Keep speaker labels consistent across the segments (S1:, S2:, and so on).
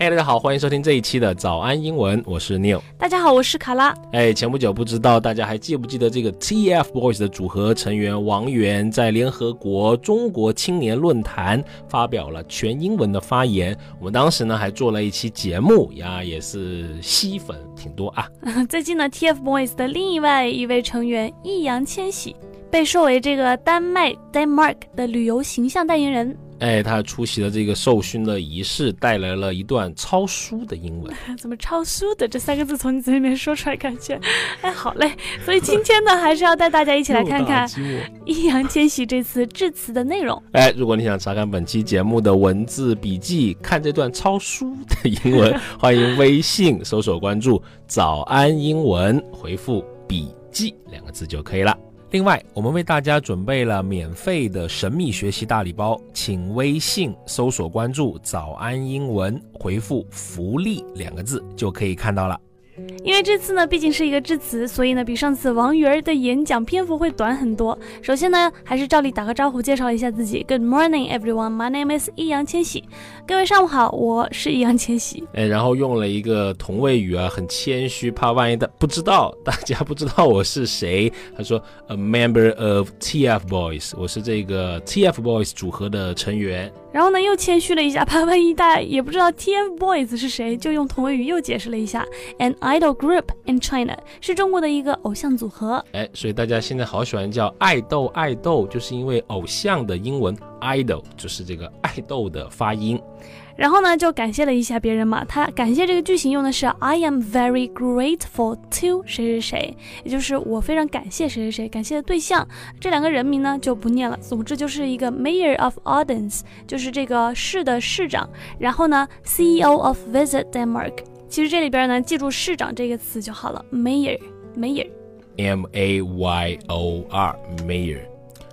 S1: 哎，大家好，欢迎收听这一期的早安英文，我是 Neil。
S2: 大家好，我是卡拉。
S1: 哎，前不久不知道大家还记不记得这个 TFBOYS 的组合成员王源在联合国中国青年论坛发表了全英文的发言。我们当时呢还做了一期节目呀，也是吸粉挺多啊。
S2: 最近呢，TFBOYS 的另外一位成员易烊千玺被授为这个丹麦 Denmark 的旅游形象代言人。
S1: 哎，他出席了这个授勋的仪式，带来了一段抄书的英文。
S2: 怎么抄书的？这三个字从你嘴里面说出来，感觉哎，好嘞。所以今天呢，还是要带大家一起来看看易烊千玺这次致辞的内容。
S1: 哎，如果你想查看本期节目的文字笔记，看这段抄书的英文，欢迎微信搜索关注“早安英文”，回复“笔记”两个字就可以了。另外，我们为大家准备了免费的神秘学习大礼包，请微信搜索关注“早安英文”，回复“福利”两个字就可以看到了。
S2: 因为这次呢，毕竟是一个致辞，所以呢，比上次王源的演讲篇幅会短很多。首先呢，还是照例打个招呼，介绍一下自己。Good morning, everyone. My name is 易烊千玺。各位上午好，我是易烊千玺。
S1: 哎，然后用了一个同位语啊，很谦虚，怕万一的不知道大家不知道我是谁。他说，A member of TFBOYS，我是这个 TFBOYS 组合的成员。
S2: 然后呢，又谦虚了一下，怕万一大家也不知道 TFBOYS 是谁，就用同位语又解释了一下，an idol group in China 是中国的一个偶像组合。
S1: 哎，所以大家现在好喜欢叫爱豆，爱豆就是因为偶像的英文 idol 就是这个爱豆的发音。
S2: 然后呢，就感谢了一下别人嘛。他感谢这个句型用的是 I am very grateful to 谁谁谁，也就是我非常感谢谁谁谁。感谢的对象，这两个人名呢就不念了。总之就是一个 Mayor of Odense，就是这个市的市长。然后呢，CEO of Visit Denmark，其实这里边呢记住市长这个词就好了，Mayor，Mayor，M
S1: A Y O R，Mayor。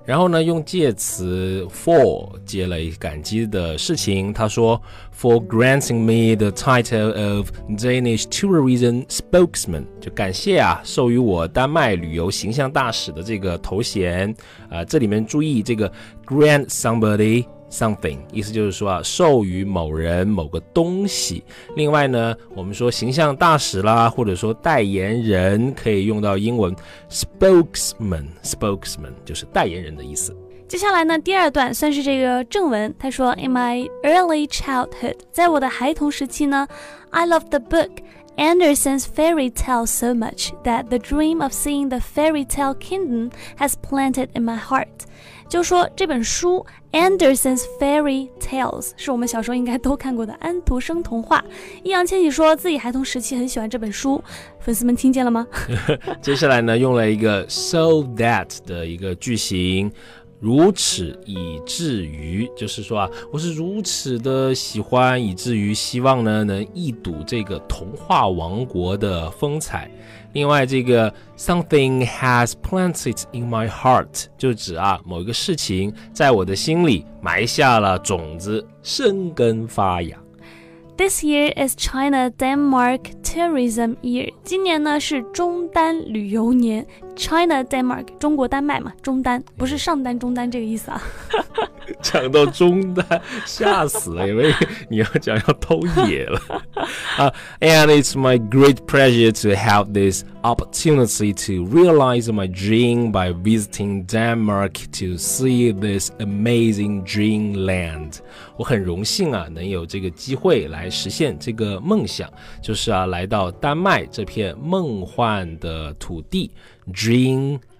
S1: 然后呢，用介词 for 接了一感激的事情。他说，For granting me the title of Danish tourism spokesman，就感谢啊，授予我丹麦旅游形象大使的这个头衔。啊，这里面注意这个 grant somebody。Something 意思就是说啊，授予某人某个东西。另外呢，我们说形象大使啦，或者说代言人，可以用到英文 spokesman。spokesman 就是代言人的意思。
S2: 接下来呢，第二段算是这个正文。他说：“In my early childhood，在我的孩童时期呢，I love the book Anderson's fairy tales so much that the dream of seeing the fairy tale kingdom has planted in my heart。”就说这本书《Anderson's Fairy Tales》是我们小时候应该都看过的安徒生童话。易烊千玺说自己孩童时期很喜欢这本书，粉丝们听见了吗？
S1: 接下来呢，用了一个 so that 的一个句型。如此以至于，就是说啊，我是如此的喜欢，以至于希望呢能一睹这个童话王国的风采。另外，这个 something has planted in my heart 就指啊某一个事情在我的心里埋下了种子，生根发芽。
S2: This year is China Denmark Tourism Year。今年呢是中单旅游年。China Denmark 中国丹麦嘛，中单不是上单中单这个意思啊。
S1: 讲到中丹，吓死了，因为你要讲要偷野了啊。And it's my great pleasure to have this opportunity to realize my dream by visiting Denmark to see this amazing dreamland。我很荣幸啊，能有这个机会来实现这个梦想，就是啊，来到丹麦这片梦幻的土地。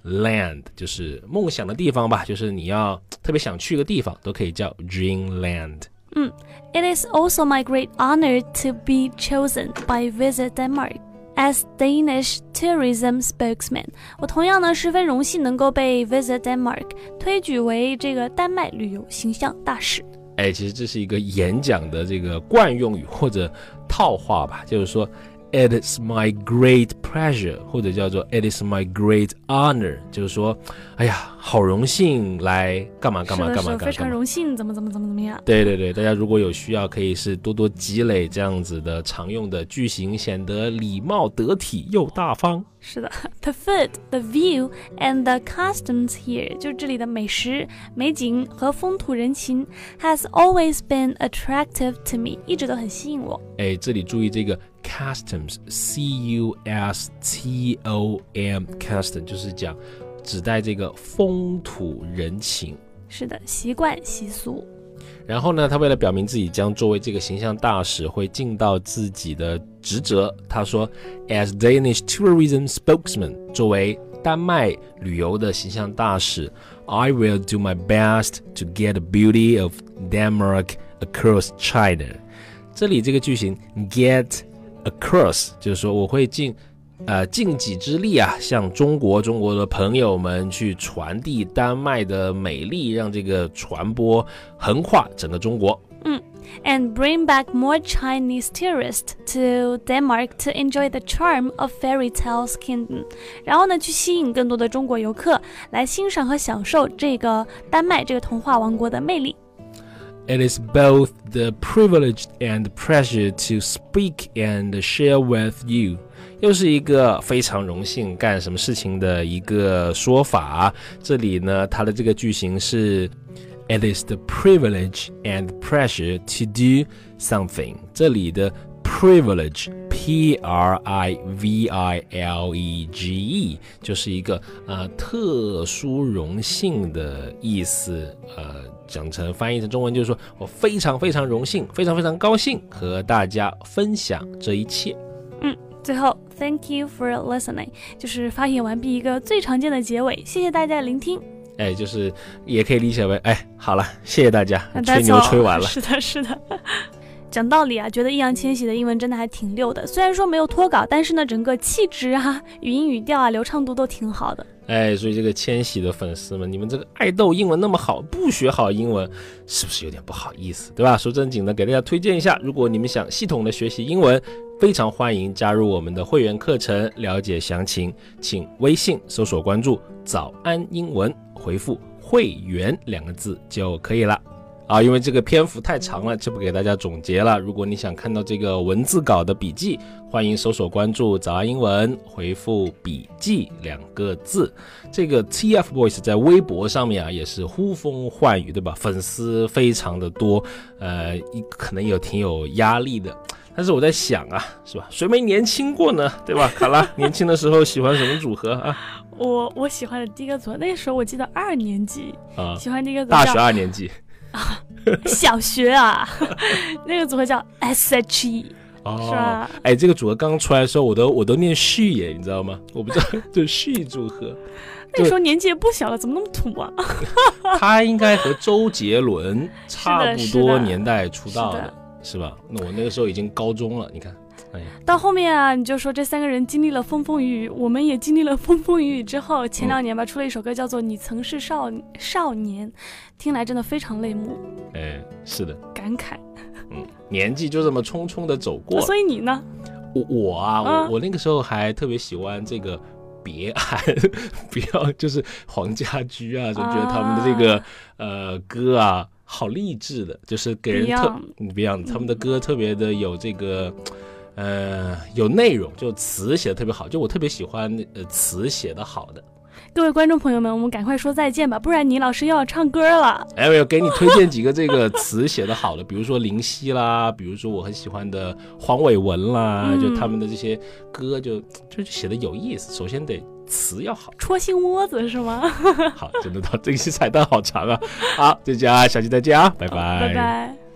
S1: Dreamland 就是梦想的地方吧，就是你要特别想去个地方，都可以叫 Dreamland。
S2: 嗯，It is also my great honor to be chosen by Visit Denmark as Danish tourism spokesman。我同样呢十分荣幸能够被 Visit Denmark 推举为这个丹麦旅游形象大使。
S1: 哎，其实这是一个演讲的这个惯用语或者套话吧，就是说。It is my great pleasure，或者叫做 It is my great honor，就是说，哎呀， 好荣幸来干嘛干嘛干嘛干嘛，
S2: 非常荣幸，怎么怎么怎么怎么样？
S1: 对对对，大家如果有需要，可以是多多积累这样子的常用的句型，显得礼貌得体又大方。
S2: 是的，the food, the view and the customs here，就这里的美食、美景和风土人情，has always been attractive to me，一直都很吸引我。
S1: 哎，这里注意这个 customs，c u s t o m，custom 就是讲指代这个风土人情。
S2: 是的，习惯习俗。
S1: 然后呢，他为了表明自己将作为这个形象大使会尽到自己的职责，他说，as Danish tourism spokesman，作为丹麦旅游的形象大使，I will do my best to get the beauty of Denmark across China。这里这个句型 get across 就是说我会尽。呃，尽己之力啊，向中国中国的朋友们去传递丹麦的美丽，让这个传播横跨整个中国。
S2: 嗯，and bring back more Chinese tourists to Denmark to enjoy the charm of fairy tales kingdom。然后呢，去吸引更多的中国游客来欣赏和享受这个丹麦这个童话王国的魅力。
S1: It is both the privilege and pleasure to speak and share with you. 又是一个非常荣幸干什么事情的一个说法。这里呢，它的这个句型是，It is the privilege and pleasure to do something。这里的 privilege，p r i v i l e g e，就是一个呃特殊荣幸的意思。呃，讲成翻译成中文就是说我非常非常荣幸，非常非常高兴和大家分享这一切。
S2: 嗯。最后，Thank you for listening，就是发言完毕一个最常见的结尾。谢谢大家聆听。
S1: 哎，就是也可以理解为，哎，好了，谢谢大家，吹牛吹完了。
S2: 是的，是的。讲道理啊，觉得易烊千玺的英文真的还挺溜的。虽然说没有脱稿，但是呢，整个气质啊、语音语调啊、流畅度都挺好的。
S1: 哎，所以这个千玺的粉丝们，你们这个爱豆英文那么好，不学好英文，是不是有点不好意思，对吧？说正经的，给大家推荐一下，如果你们想系统的学习英文，非常欢迎加入我们的会员课程。了解详情，请微信搜索关注“早安英文”，回复“会员”两个字就可以了。啊，因为这个篇幅太长了，就不给大家总结了。如果你想看到这个文字稿的笔记，欢迎搜索关注“早安英文”，回复“笔记”两个字。这个 TFBOYS 在微博上面啊，也是呼风唤雨，对吧？粉丝非常的多，呃，可能有挺有压力的。但是我在想啊，是吧？谁没年轻过呢？对吧？卡拉 年轻的时候喜欢什么组合啊？
S2: 我我喜欢的第一个组合，那时候我记得二年级啊，喜欢第一个组合
S1: 大学二年级。
S2: 小学啊，那个组合叫 S.H.E，是吧？
S1: 哎，这个组合刚刚出来的时候，我都我都念旭耶，你知道吗？我不知道，就旭组合。
S2: 那时候年纪也不小了，怎么那么土啊？
S1: 他应该和周杰伦差不多年代出道的，是吧？那我那个时候已经高中了，你看。
S2: 到后面啊，你就说这三个人经历了风风雨雨，我们也经历了风风雨雨之后，前两年吧出了一首歌叫做《你曾是少少年》，听来真的非常泪目。
S1: 哎，是的，
S2: 感慨。
S1: 嗯，年纪就这么匆匆的走过。
S2: 所以你呢？
S1: 我我啊，我我那个时候还特别喜欢这个别爱，不要就是黄家驹啊，就觉得他们的这个呃歌啊，好励志的，就是给人特不一样，他们的歌特别的有这个。呃，有内容，就词写的特别好，就我特别喜欢呃词写的好的。
S2: 各位观众朋友们，我们赶快说再见吧，不然倪老师又要唱歌了。
S1: 哎，我要给你推荐几个这个词写的好的，比如说林夕啦，比如说我很喜欢的黄伟文啦，就他们的这些歌就就写的有意思。首先得词要好，
S2: 戳心窝子是吗？
S1: 好，真的到这期彩蛋好长啊。好，这家下期再见啊，拜拜，
S2: 拜拜。